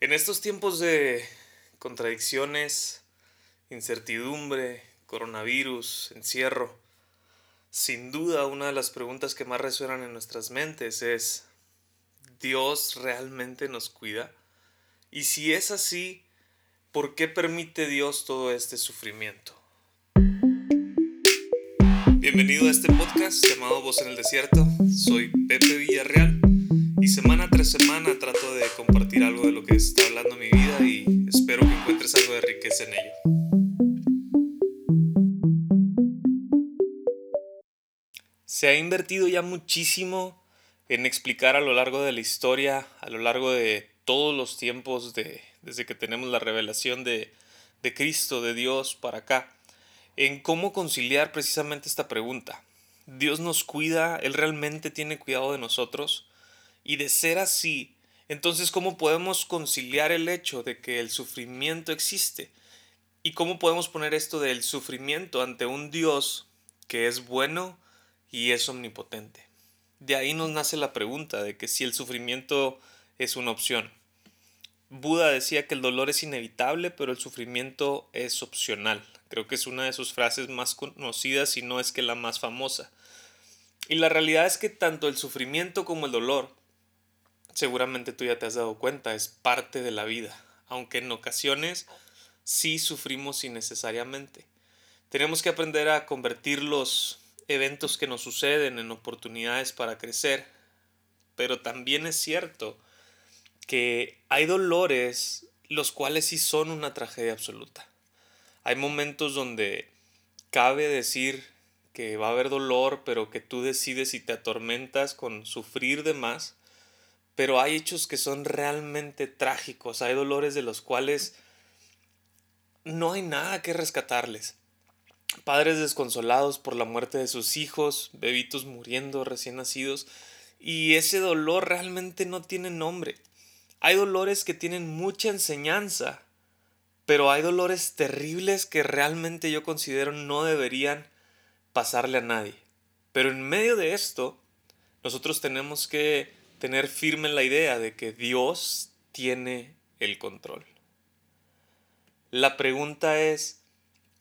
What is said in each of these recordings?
En estos tiempos de contradicciones, incertidumbre, coronavirus, encierro, sin duda una de las preguntas que más resuenan en nuestras mentes es, ¿Dios realmente nos cuida? Y si es así, ¿por qué permite Dios todo este sufrimiento? Bienvenido a este podcast llamado Voz en el Desierto. Soy Pepe Villarreal y semana tras semana trato de compartir algo de lo que está hablando mi vida y espero que encuentres algo de riqueza en ello. Se ha invertido ya muchísimo en explicar a lo largo de la historia, a lo largo de todos los tiempos de, desde que tenemos la revelación de, de Cristo, de Dios para acá, en cómo conciliar precisamente esta pregunta. Dios nos cuida, Él realmente tiene cuidado de nosotros. Y de ser así, entonces ¿cómo podemos conciliar el hecho de que el sufrimiento existe? ¿Y cómo podemos poner esto del sufrimiento ante un Dios que es bueno y es omnipotente? De ahí nos nace la pregunta de que si el sufrimiento es una opción. Buda decía que el dolor es inevitable, pero el sufrimiento es opcional. Creo que es una de sus frases más conocidas, y no es que la más famosa. Y la realidad es que tanto el sufrimiento como el dolor, seguramente tú ya te has dado cuenta, es parte de la vida, aunque en ocasiones sí sufrimos innecesariamente. Tenemos que aprender a convertir los eventos que nos suceden en oportunidades para crecer, pero también es cierto que hay dolores los cuales sí son una tragedia absoluta. Hay momentos donde cabe decir que va a haber dolor, pero que tú decides si te atormentas con sufrir de más. Pero hay hechos que son realmente trágicos, hay dolores de los cuales no hay nada que rescatarles. Padres desconsolados por la muerte de sus hijos, bebitos muriendo recién nacidos, y ese dolor realmente no tiene nombre. Hay dolores que tienen mucha enseñanza, pero hay dolores terribles que realmente yo considero no deberían pasarle a nadie. Pero en medio de esto, nosotros tenemos que tener firme la idea de que Dios tiene el control. La pregunta es,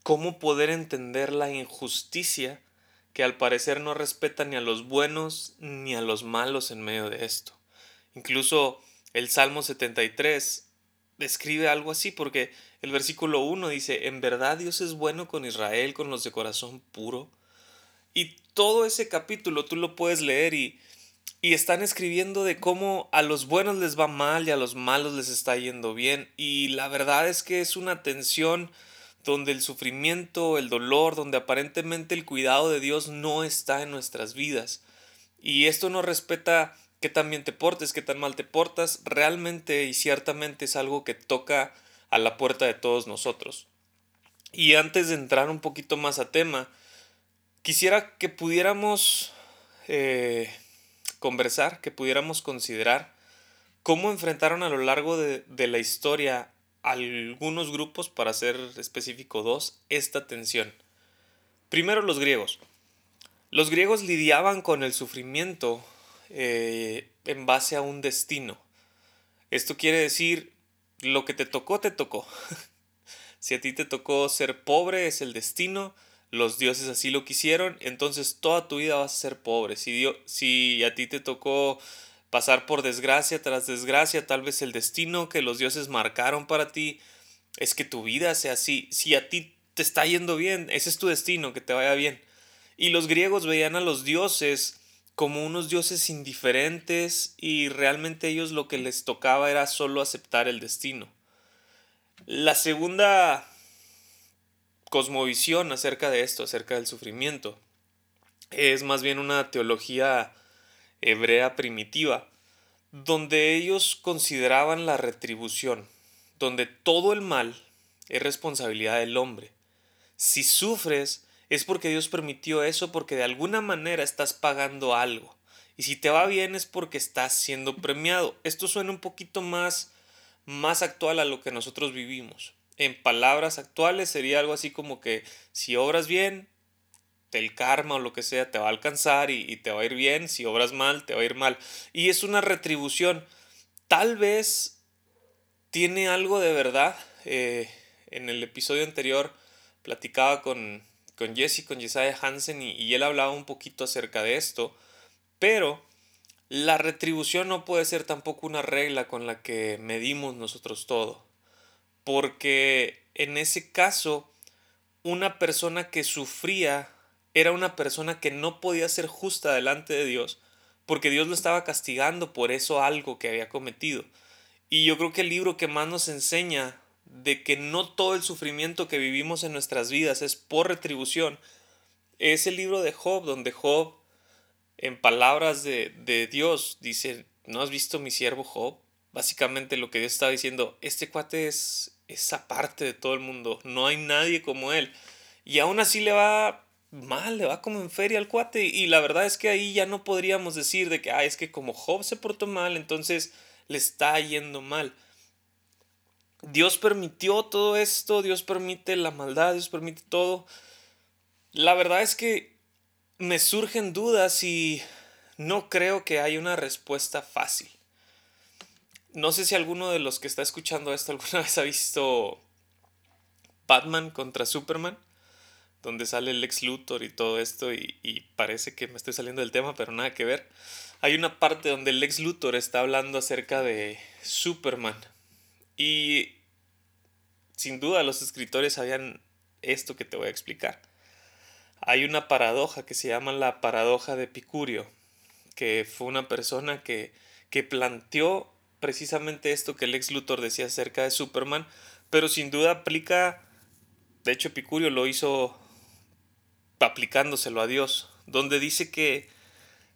¿cómo poder entender la injusticia que al parecer no respeta ni a los buenos ni a los malos en medio de esto? Incluso el Salmo 73 describe algo así porque el versículo 1 dice, en verdad Dios es bueno con Israel, con los de corazón puro. Y todo ese capítulo tú lo puedes leer y, y están escribiendo de cómo a los buenos les va mal y a los malos les está yendo bien. Y la verdad es que es una tensión donde el sufrimiento, el dolor, donde aparentemente el cuidado de Dios no está en nuestras vidas. Y esto no respeta qué tan bien te portes, qué tan mal te portas, realmente y ciertamente es algo que toca a la puerta de todos nosotros. Y antes de entrar un poquito más a tema, quisiera que pudiéramos eh, conversar, que pudiéramos considerar cómo enfrentaron a lo largo de, de la historia algunos grupos, para ser específico dos, esta tensión. Primero los griegos. Los griegos lidiaban con el sufrimiento eh, en base a un destino. Esto quiere decir, lo que te tocó, te tocó. si a ti te tocó ser pobre, es el destino, los dioses así lo quisieron, entonces toda tu vida vas a ser pobre. Si, si a ti te tocó pasar por desgracia tras desgracia, tal vez el destino que los dioses marcaron para ti es que tu vida sea así. Si a ti te está yendo bien, ese es tu destino, que te vaya bien. Y los griegos veían a los dioses como unos dioses indiferentes y realmente ellos lo que les tocaba era solo aceptar el destino. La segunda cosmovisión acerca de esto, acerca del sufrimiento, es más bien una teología hebrea primitiva, donde ellos consideraban la retribución, donde todo el mal es responsabilidad del hombre. Si sufres, es porque Dios permitió eso porque de alguna manera estás pagando algo. Y si te va bien es porque estás siendo premiado. Esto suena un poquito más más actual a lo que nosotros vivimos. En palabras actuales sería algo así como que si obras bien, el karma o lo que sea te va a alcanzar y, y te va a ir bien, si obras mal, te va a ir mal. Y es una retribución. Tal vez tiene algo de verdad. Eh, en el episodio anterior platicaba con, con Jesse, con Jesiah Hansen, y, y él hablaba un poquito acerca de esto, pero la retribución no puede ser tampoco una regla con la que medimos nosotros todo, porque en ese caso una persona que sufría era una persona que no podía ser justa delante de Dios, porque Dios lo estaba castigando por eso algo que había cometido. Y yo creo que el libro que más nos enseña de que no todo el sufrimiento que vivimos en nuestras vidas es por retribución, es el libro de Job, donde Job, en palabras de, de Dios, dice, ¿no has visto mi siervo Job? Básicamente lo que Dios estaba diciendo, este cuate es esa parte de todo el mundo, no hay nadie como él. Y aún así le va mal, le va como en feria al cuate. Y la verdad es que ahí ya no podríamos decir de que, ah, es que como Job se portó mal, entonces le está yendo mal. Dios permitió todo esto, Dios permite la maldad, Dios permite todo. La verdad es que me surgen dudas y no creo que haya una respuesta fácil. No sé si alguno de los que está escuchando esto alguna vez ha visto Batman contra Superman, donde sale el ex Luthor y todo esto, y, parece que me estoy saliendo del tema, pero nada que ver. Hay una parte donde el ex Luthor está hablando acerca de Superman, y sin duda los escritores sabían esto que te voy a explicar. Hay una paradoja que se llama la paradoja de Epicurio, que fue una persona que, que planteó precisamente esto que el ex Luthor decía acerca de Superman, pero sin duda aplica, de hecho Epicurio lo hizo aplicándoselo a Dios, donde dice que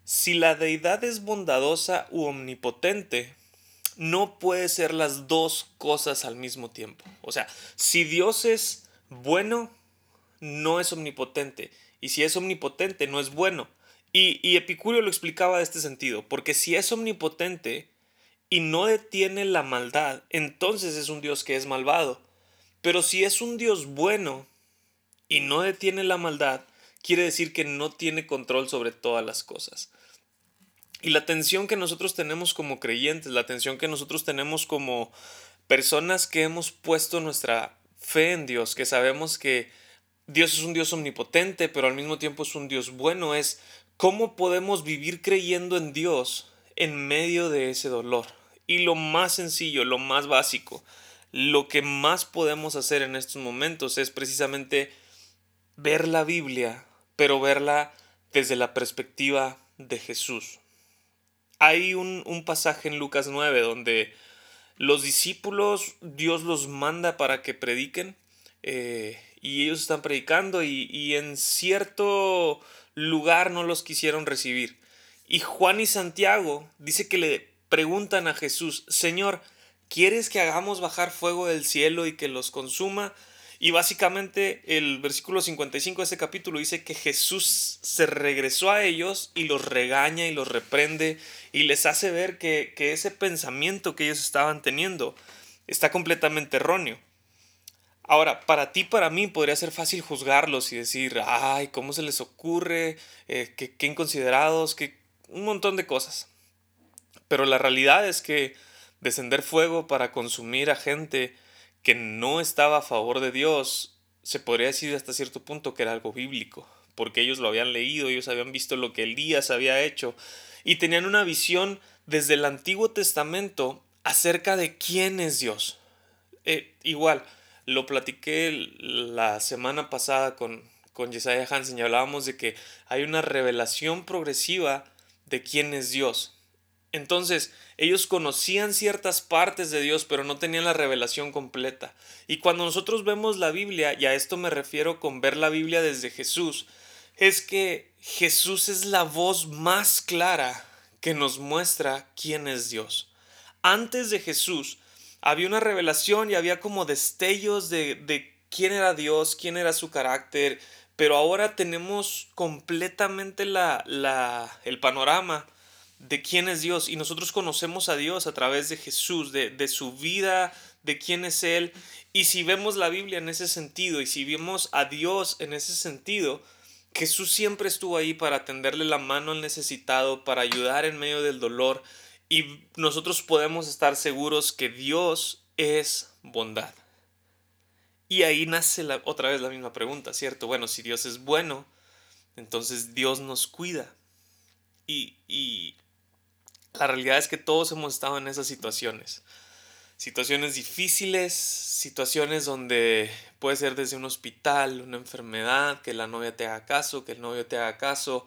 si la deidad es bondadosa u omnipotente, no puede ser las dos cosas al mismo tiempo. O sea, si Dios es bueno, no es omnipotente. Y si es omnipotente, no es bueno. Y, y Epicurio lo explicaba de este sentido, porque si es omnipotente y no detiene la maldad, entonces es un Dios que es malvado. Pero si es un Dios bueno y no detiene la maldad, quiere decir que no tiene control sobre todas las cosas. Y la tensión que nosotros tenemos como creyentes, la tensión que nosotros tenemos como personas que hemos puesto nuestra fe en Dios, que sabemos que Dios es un Dios omnipotente, pero al mismo tiempo es un Dios bueno, es cómo podemos vivir creyendo en Dios en medio de ese dolor. Y lo más sencillo, lo más básico, lo que más podemos hacer en estos momentos es precisamente ver la Biblia, pero verla desde la perspectiva de Jesús. Hay un, pasaje en Lucas 9 donde los discípulos, Dios los manda para que prediquen eh, y ellos están predicando y, y en cierto lugar no los quisieron recibir. Y Juan y Santiago dice que le preguntan a Jesús, Señor, ¿quieres que hagamos bajar fuego del cielo y que los consuma? Y básicamente el versículo 55 de ese capítulo dice que Jesús se regresó a ellos y los regaña y los reprende y les hace ver que, ese pensamiento que ellos estaban teniendo está completamente erróneo. Ahora, para ti, para mí, podría ser fácil juzgarlos y decir, ay, ¿cómo se les ocurre? Eh, qué, qué inconsiderados, qué... un montón de cosas. Pero la realidad es que descender fuego para consumir a gente que no estaba a favor de Dios, se podría decir hasta cierto punto que era algo bíblico, porque ellos lo habían leído, ellos habían visto lo que Elías había hecho y tenían una visión desde el Antiguo Testamento acerca de quién es Dios. Eh, igual, lo platiqué la semana pasada con, con Hansen y hablábamos de que hay una revelación progresiva de quién es Dios. Entonces, ellos conocían ciertas partes de Dios, pero no tenían la revelación completa. Y cuando nosotros vemos la Biblia, y a esto me refiero con ver la Biblia desde Jesús, es que Jesús es la voz más clara que nos muestra quién es Dios. Antes de Jesús había una revelación y había como destellos de, de quién era Dios, quién era su carácter, pero ahora tenemos completamente la, la, el panorama de quién es Dios y nosotros conocemos a Dios a través de Jesús, de, de, su vida, de quién es Él. Y si vemos la Biblia en ese sentido y si vemos a Dios en ese sentido, Jesús siempre estuvo ahí para tenderle la mano al necesitado, para ayudar en medio del dolor. Y nosotros podemos estar seguros que Dios es bondad. Y ahí nace otra vez la misma pregunta, ¿cierto? Bueno, si Dios es bueno, entonces Dios nos cuida. Y, y la realidad es que todos hemos estado en esas situaciones. Situaciones difíciles, situaciones donde puede ser desde un hospital, una enfermedad, que la novia te haga caso, que el novio te haga caso,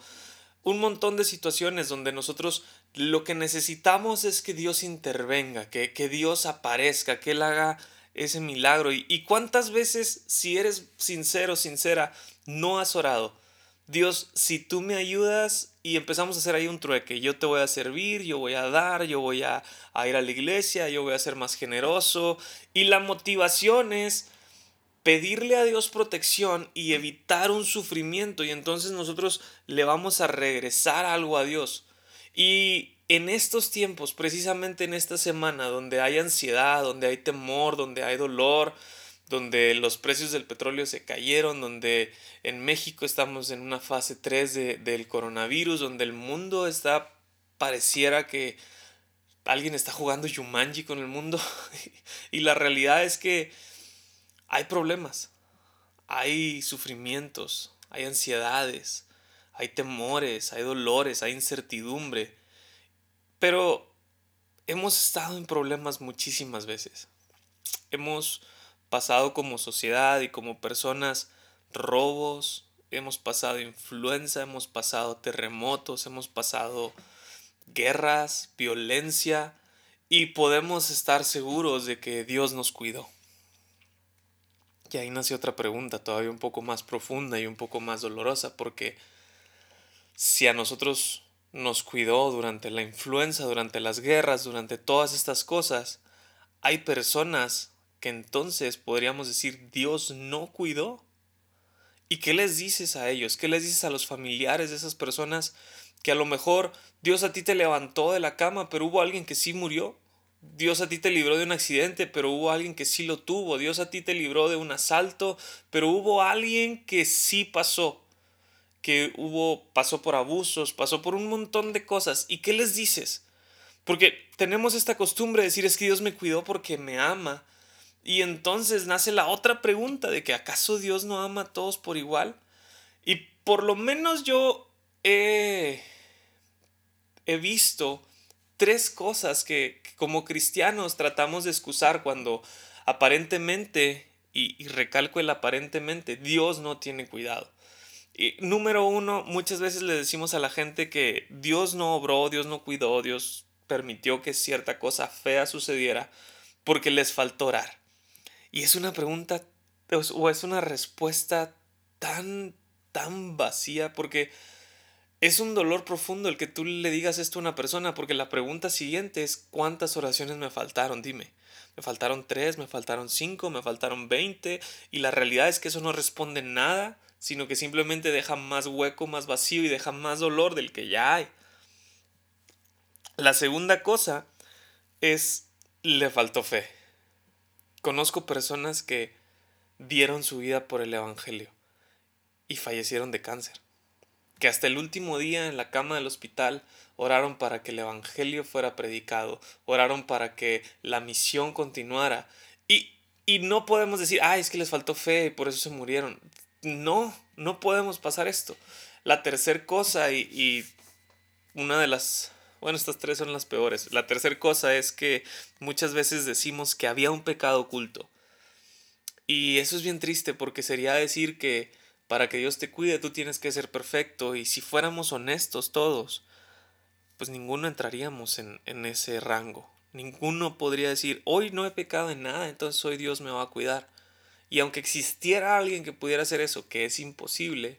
un montón de situaciones donde nosotros lo que necesitamos es que Dios intervenga, que, que Dios aparezca, que Él haga ese milagro. Y, y cuántas veces, si eres sincero, sincera, no has orado. Dios, si tú me ayudas y empezamos a hacer ahí un trueque, yo te voy a servir, yo voy a dar, yo voy a, a ir a la iglesia, yo voy a ser más generoso. Y la motivación es pedirle a Dios protección y evitar un sufrimiento y entonces nosotros le vamos a regresar algo a Dios. Y en estos tiempos, precisamente en esta semana donde hay ansiedad, donde hay temor, donde hay dolor, donde los precios del petróleo se cayeron, donde en México estamos en una fase 3 del coronavirus, donde el mundo está, pareciera que alguien está jugando Yumanji con el mundo. y la realidad es que hay problemas, hay sufrimientos, hay ansiedades, hay temores, hay dolores, hay incertidumbre. Pero hemos estado en problemas muchísimas veces. Hemos pasado como sociedad y como personas robos, hemos pasado influenza, hemos pasado terremotos, hemos pasado guerras, violencia y podemos estar seguros de que Dios nos cuidó. Y ahí nace otra pregunta, todavía un poco más profunda y un poco más dolorosa, porque si a nosotros nos cuidó durante la influenza, durante las guerras, durante todas estas cosas, hay personas que entonces podríamos decir Dios no cuidó. ¿Y qué les dices a ellos? ¿Qué les dices a los familiares de esas personas que a lo mejor Dios a ti te levantó de la cama, pero hubo alguien que sí murió? Dios a ti te libró de un accidente, pero hubo alguien que sí lo tuvo. Dios a ti te libró de un asalto, pero hubo alguien que sí pasó. Que hubo, pasó por abusos, pasó por un montón de cosas. ¿Y qué les dices? Porque tenemos esta costumbre de decir es que Dios me cuidó porque me ama. Y entonces nace la otra pregunta de que acaso Dios no ama a todos por igual. Y por lo menos yo he, visto tres cosas que, como cristianos tratamos de excusar cuando aparentemente, y, recalco el aparentemente, Dios no tiene cuidado. Y, número uno, muchas veces le decimos a la gente que Dios no obró, Dios no cuidó, Dios permitió que cierta cosa fea sucediera porque les faltó orar. Y es una pregunta o es una respuesta tan, tan vacía porque es un dolor profundo el que tú le digas esto a una persona, porque la pregunta siguiente es ¿cuántas oraciones me faltaron? Dime. Me faltaron tres, me faltaron cinco, me faltaron veinte, y la realidad es que eso no responde nada, sino que simplemente deja más hueco, más vacío y deja más dolor del que ya hay. La segunda cosa es le faltó fe. Conozco personas que dieron su vida por el Evangelio y fallecieron de cáncer que hasta el último día en la cama del hospital oraron para que el Evangelio fuera predicado, oraron para que la misión continuara. Y, y no podemos decir, ay, es que les faltó fe y por eso se murieron. No, no podemos pasar esto. La tercera cosa y, y una de las bueno, estas tres son las peores. La tercera cosa es que muchas veces decimos que había un pecado oculto. Y eso es bien triste porque sería decir que para que Dios te cuide tú tienes que ser perfecto y si fuéramos honestos todos, pues ninguno entraríamos en, en ese rango. Ninguno podría decir, hoy no he pecado en nada, entonces hoy Dios me va a cuidar. Y aunque existiera alguien que pudiera hacer eso, que es imposible,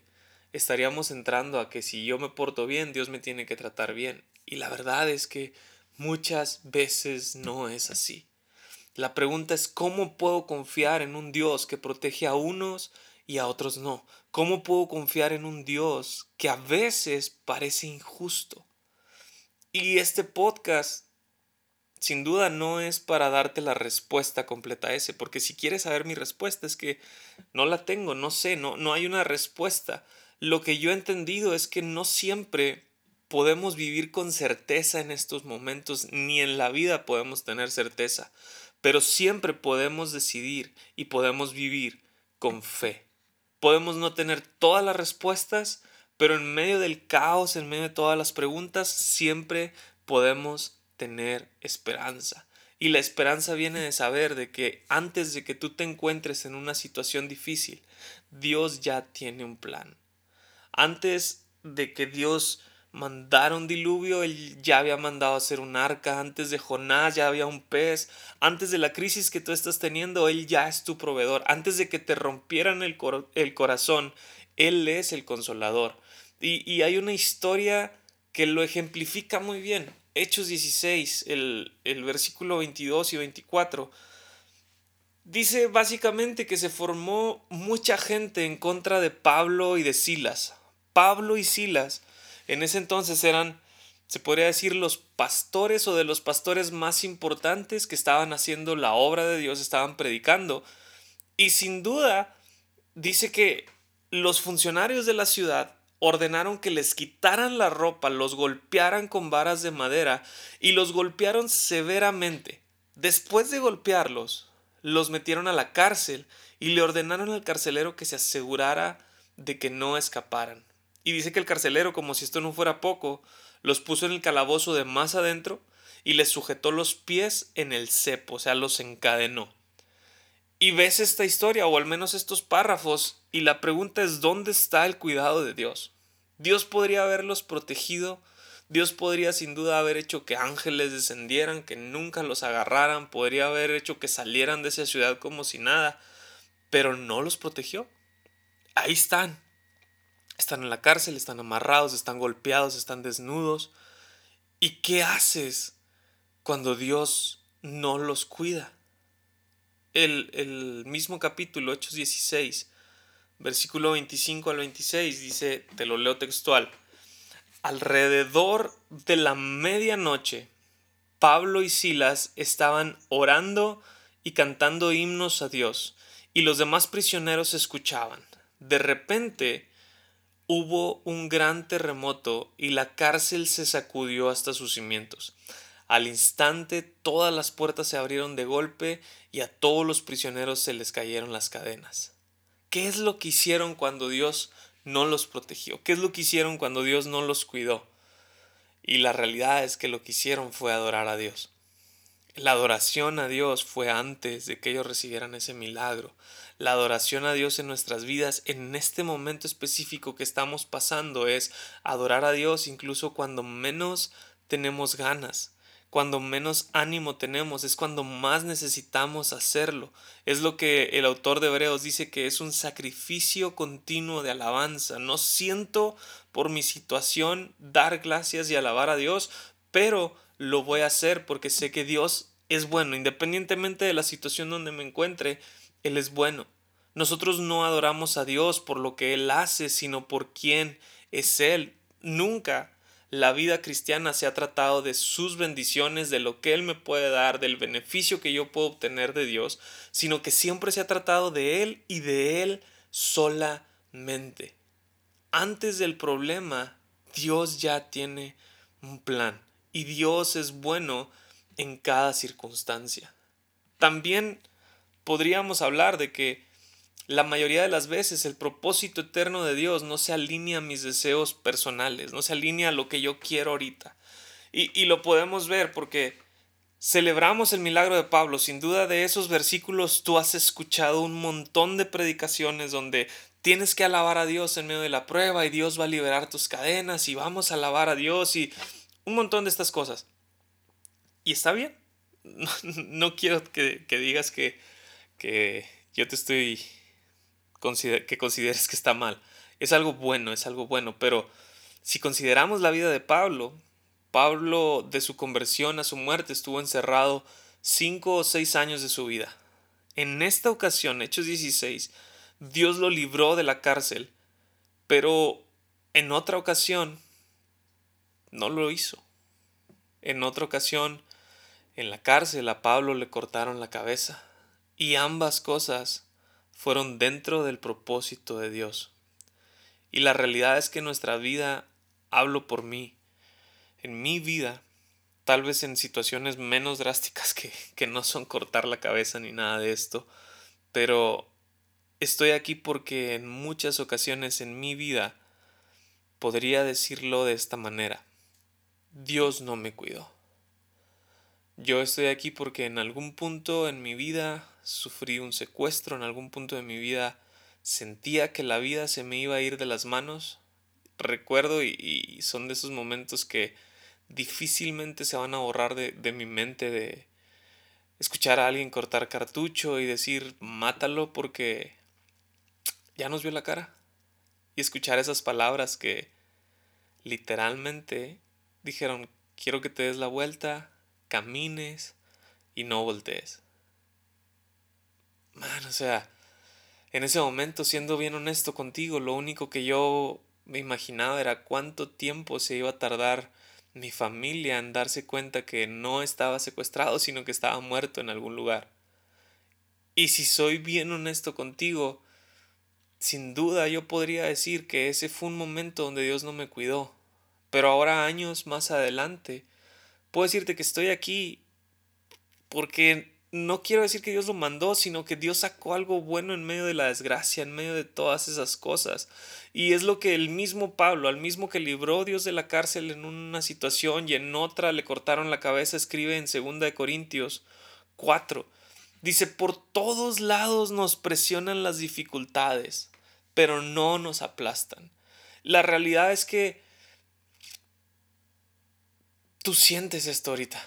estaríamos entrando a que si yo me porto bien, Dios me tiene que tratar bien. Y la verdad es que muchas veces no es así. La pregunta es cómo puedo confiar en un Dios que protege a unos y a otros no? ¿Cómo puedo confiar en un Dios que a veces parece injusto? Y este podcast sin duda no es para darte la respuesta completa a ese, porque si quieres saber mi respuesta es que no la tengo, no sé, no, no hay una respuesta. Lo que yo he entendido es que no siempre podemos vivir con certeza en estos momentos, ni en la vida podemos tener certeza pero siempre podemos decidir y podemos vivir con fe. Podemos no tener todas las respuestas, pero en medio del caos, en medio de todas las preguntas, siempre podemos tener esperanza. Y la esperanza viene de saber de que antes de que tú te encuentres en una situación difícil, Dios ya tiene un plan. Antes de que Dios mandara un diluvio, Él ya había mandado hacer un arca. Antes de Jonás ya había un pez. Antes de la crisis que tú estás teniendo, Él ya es tu proveedor. Antes de que te rompieran el, el corazón, Él es el consolador. Y, y hay una historia que lo ejemplifica muy bien. Hechos 16, el, versículo 22 y 24, dice básicamente que se formó mucha gente en contra de Pablo y de Silas. Pablo y Silas en ese entonces eran, se podría decir, los pastores o de los pastores más importantes que estaban haciendo la obra de Dios, estaban predicando. Y sin duda, dice que los funcionarios de la ciudad ordenaron que les quitaran la ropa, los golpearan con varas de madera y los golpearon severamente. Después de golpearlos, los metieron a la cárcel y le ordenaron al carcelero que se asegurara de que no escaparan. Y dice que el carcelero, como si esto no fuera poco, los puso en el calabozo de más adentro y les sujetó los pies en el cepo, o sea, los encadenó. Y ves esta historia, o al menos estos párrafos, y la pregunta es, ¿dónde está el cuidado de Dios? Dios podría haberlos protegido, Dios podría sin duda haber hecho que ángeles descendieran, que nunca los agarraran, podría haber hecho que salieran de esa ciudad como si nada, pero no los protegió. Ahí están. Están en la cárcel, están amarrados, están golpeados, están desnudos. ¿Y qué haces cuando Dios no los cuida? El, el mismo capítulo, Hechos 16, versículo 25 al 26, dice, te lo leo textual, alrededor de la medianoche, Pablo y Silas estaban orando y cantando himnos a Dios, y los demás prisioneros escuchaban. De repente hubo un gran terremoto y la cárcel se sacudió hasta sus cimientos. Al instante todas las puertas se abrieron de golpe y a todos los prisioneros se les cayeron las cadenas. ¿Qué es lo que hicieron cuando Dios no los protegió? ¿Qué es lo que hicieron cuando Dios no los cuidó? Y la realidad es que lo que hicieron fue adorar a Dios. La adoración a Dios fue antes de que ellos recibieran ese milagro. La adoración a Dios en nuestras vidas en este momento específico que estamos pasando es adorar a Dios incluso cuando menos tenemos ganas cuando menos ánimo tenemos, es cuando más necesitamos hacerlo. Es lo que el autor de Hebreos dice que es un sacrificio continuo de alabanza. No siento por mi situación dar gracias y alabar a Dios, pero lo voy a hacer porque sé que Dios es bueno, independientemente de la situación donde me encuentre, Él es bueno. Nosotros no adoramos a Dios por lo que Él hace, sino por quién es Él. Nunca la vida cristiana se ha tratado de sus bendiciones, de lo que Él me puede dar, del beneficio que yo puedo obtener de Dios, sino que siempre se ha tratado de Él y de Él solamente. Antes del problema, Dios ya tiene un plan y Dios es bueno en cada circunstancia. También podríamos hablar de que la mayoría de las veces el propósito eterno de Dios no se alinea a mis deseos personales, no se alinea a lo que yo quiero ahorita. Y, lo podemos ver porque celebramos el milagro de Pablo. Sin duda de esos versículos tú has escuchado un montón de predicaciones donde tienes que alabar a Dios en medio de la prueba y Dios va a liberar tus cadenas y vamos a alabar a Dios y un montón de estas cosas. Y está bien. No, quiero que, digas que, que yo te estoy que consideres que está mal. Es algo bueno, es algo bueno, pero si consideramos la vida de Pablo, Pablo de su conversión a su muerte estuvo encerrado cinco o seis años de su vida. En esta ocasión, Hechos 16, Dios lo libró de la cárcel, pero en otra ocasión no lo hizo. En otra ocasión, en la cárcel a Pablo le cortaron la cabeza. Y ambas cosas fueron dentro del propósito de Dios. Y la realidad es que nuestra vida, hablo por mí, en mi vida, tal vez en situaciones menos drásticas que, que no son cortar la cabeza ni nada de esto, pero estoy aquí porque en muchas ocasiones en mi vida podría decirlo de esta manera. Dios no me cuidó. Yo estoy aquí porque en algún punto en mi vida sufrí un secuestro, en algún punto de mi vida sentía que la vida se me iba a ir de las manos. Recuerdo y, son de esos momentos que difícilmente se van a borrar de, de mi mente de escuchar a alguien cortar cartucho y decir mátalo porque ya nos vio la cara. Y escuchar esas palabras que literalmente dijeron quiero que te des la vuelta, camines y no voltees. Man, o sea, en ese momento, siendo bien honesto contigo, lo único que yo me imaginaba era cuánto tiempo se iba a tardar mi familia en darse cuenta que no estaba secuestrado, sino que estaba muerto en algún lugar. Y si soy bien honesto contigo, sin duda yo podría decir que ese fue un momento donde Dios no me cuidó. Pero ahora años más adelante, puedo decirte que estoy aquí porque no quiero decir que Dios lo mandó, sino que Dios sacó algo bueno en medio de la desgracia, en medio de todas esas cosas. Y es lo que el mismo Pablo, al mismo que libró Dios de la cárcel en una situación y en otra le cortaron la cabeza, escribe en 2 Corintios 4. Dice, por todos lados nos presionan las dificultades, pero no nos aplastan. La realidad es que tú sientes esto ahorita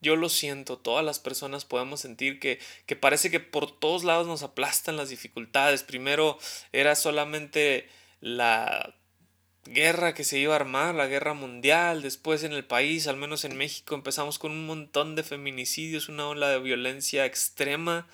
yo lo siento, todas las personas podemos sentir que, que parece que por todos lados nos aplastan las dificultades. Primero era solamente la guerra que se iba a armar, la guerra mundial, después en el país, al menos en México, empezamos con un montón de feminicidios, una ola de violencia extrema.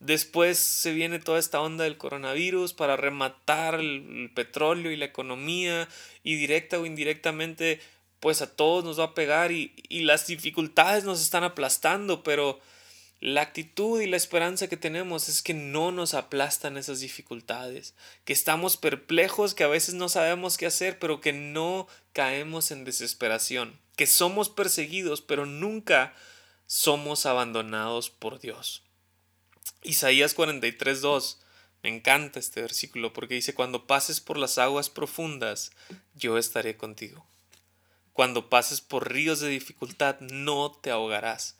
Después se viene toda esta onda del coronavirus para rematar el, petróleo y la economía y directa o indirectamente pues a todos nos va a pegar y, las dificultades nos están aplastando, pero la actitud y la esperanza que tenemos es que no nos aplastan esas dificultades, que estamos perplejos, que a veces no sabemos qué hacer, pero que no caemos en desesperación, que somos perseguidos, pero nunca somos abandonados por Dios. Isaías 43.2 me encanta este versículo porque dice, cuando pases por las aguas profundas, yo estaré contigo. Cuando pases por ríos de dificultad, no te ahogarás.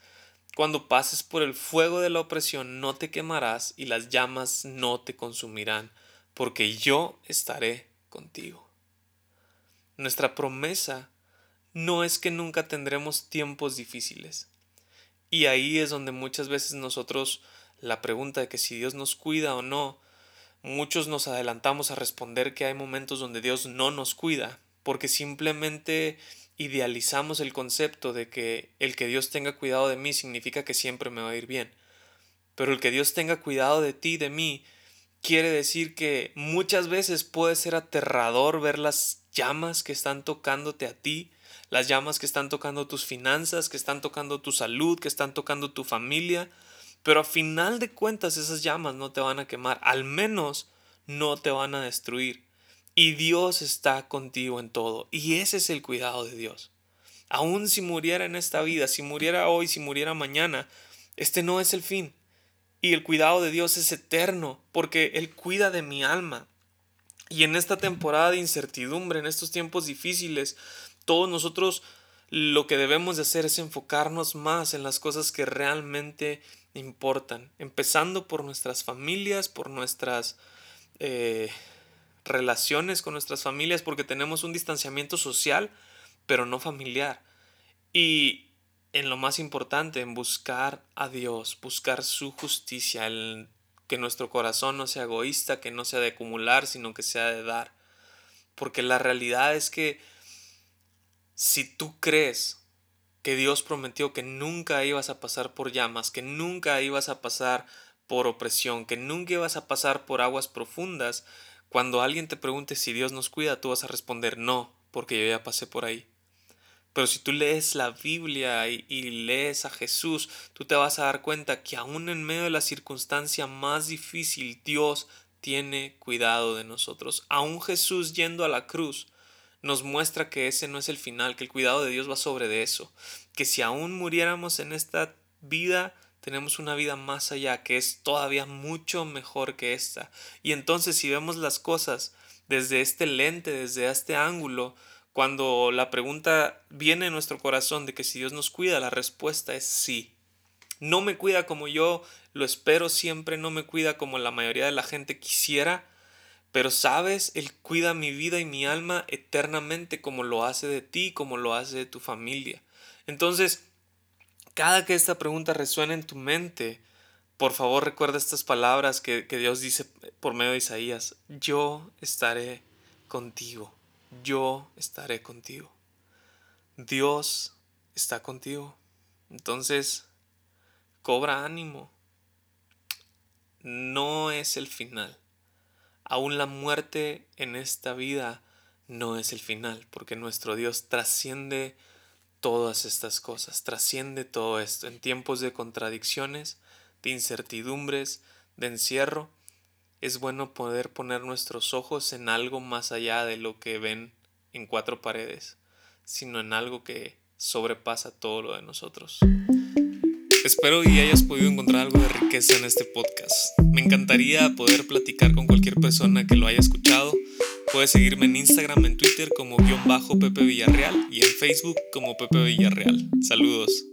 Cuando pases por el fuego de la opresión, no te quemarás y las llamas no te consumirán, porque yo estaré contigo. Nuestra promesa no es que nunca tendremos tiempos difíciles. Y ahí es donde muchas veces nosotros la pregunta de que si Dios nos cuida o no, muchos nos adelantamos a responder que hay momentos donde Dios no nos cuida, porque simplemente idealizamos el concepto de que el que Dios tenga cuidado de mí significa que siempre me va a ir bien. Pero el que Dios tenga cuidado de ti, de mí, quiere decir que muchas veces puede ser aterrador ver las llamas que están tocándote a ti, las llamas que están tocando tus finanzas, que están tocando tu salud, que están tocando tu familia, pero a final de cuentas esas llamas no te van a quemar, al menos no te van a destruir. Y Dios está contigo en todo. Y ese es el cuidado de Dios. Aun si muriera en esta vida, si muriera hoy, si muriera mañana, este no es el fin. Y el cuidado de Dios es eterno, porque Él cuida de mi alma. Y en esta temporada de incertidumbre, en estos tiempos difíciles, todos nosotros lo que debemos de hacer es enfocarnos más en las cosas que realmente importan, empezando por nuestras familias, por nuestras eh, relaciones con nuestras familias porque tenemos un distanciamiento social, pero no familiar. Y en lo más importante, en buscar a Dios, buscar su justicia, el, que nuestro corazón no sea egoísta, que no sea de acumular, sino que sea de dar. Porque la realidad es que si tú crees que Dios prometió que nunca ibas a pasar por llamas, que nunca ibas a pasar por opresión, que nunca ibas a pasar por aguas profundas, cuando alguien te pregunte si Dios nos cuida, tú vas a responder no, porque yo ya pasé por ahí. Pero si tú lees la Biblia y, lees a Jesús, tú te vas a dar cuenta que aún en medio de la circunstancia más difícil, Dios tiene cuidado de nosotros. Aún Jesús yendo a la cruz, nos muestra que ese no es el final, que el cuidado de Dios va sobre de eso, que si aún muriéramos en esta vida, tenemos una vida más allá, que es todavía mucho mejor que esta. Y entonces si vemos las cosas desde este lente, desde este ángulo, cuando la pregunta viene en nuestro corazón de que si Dios nos cuida, la respuesta es sí. No me cuida como yo lo espero siempre, no me cuida como la mayoría de la gente quisiera, pero sabes, Él cuida mi vida y mi alma eternamente como lo hace de ti, como lo hace de tu familia. Entonces, cada que esta pregunta resuene en tu mente, por favor recuerda estas palabras que, que Dios dice por medio de Isaías, yo estaré contigo yo estaré contigo. Dios está contigo. Entonces, cobra ánimo. No es el final. Aún la muerte en esta vida no es el final, porque nuestro Dios trasciende todas estas cosas, trasciende todo esto. En tiempos de contradicciones, de incertidumbres, de encierro, es bueno poder poner nuestros ojos en algo más allá de lo que ven en cuatro paredes, sino en algo que sobrepasa todo lo de nosotros. Espero y hayas podido encontrar algo de riqueza en este podcast. Me encantaría poder platicar con cualquier persona que lo haya escuchado. Puedes seguirme en Instagram, en Twitter como guion Pepe Villarreal y en Facebook como Pepe Villarreal. Saludos.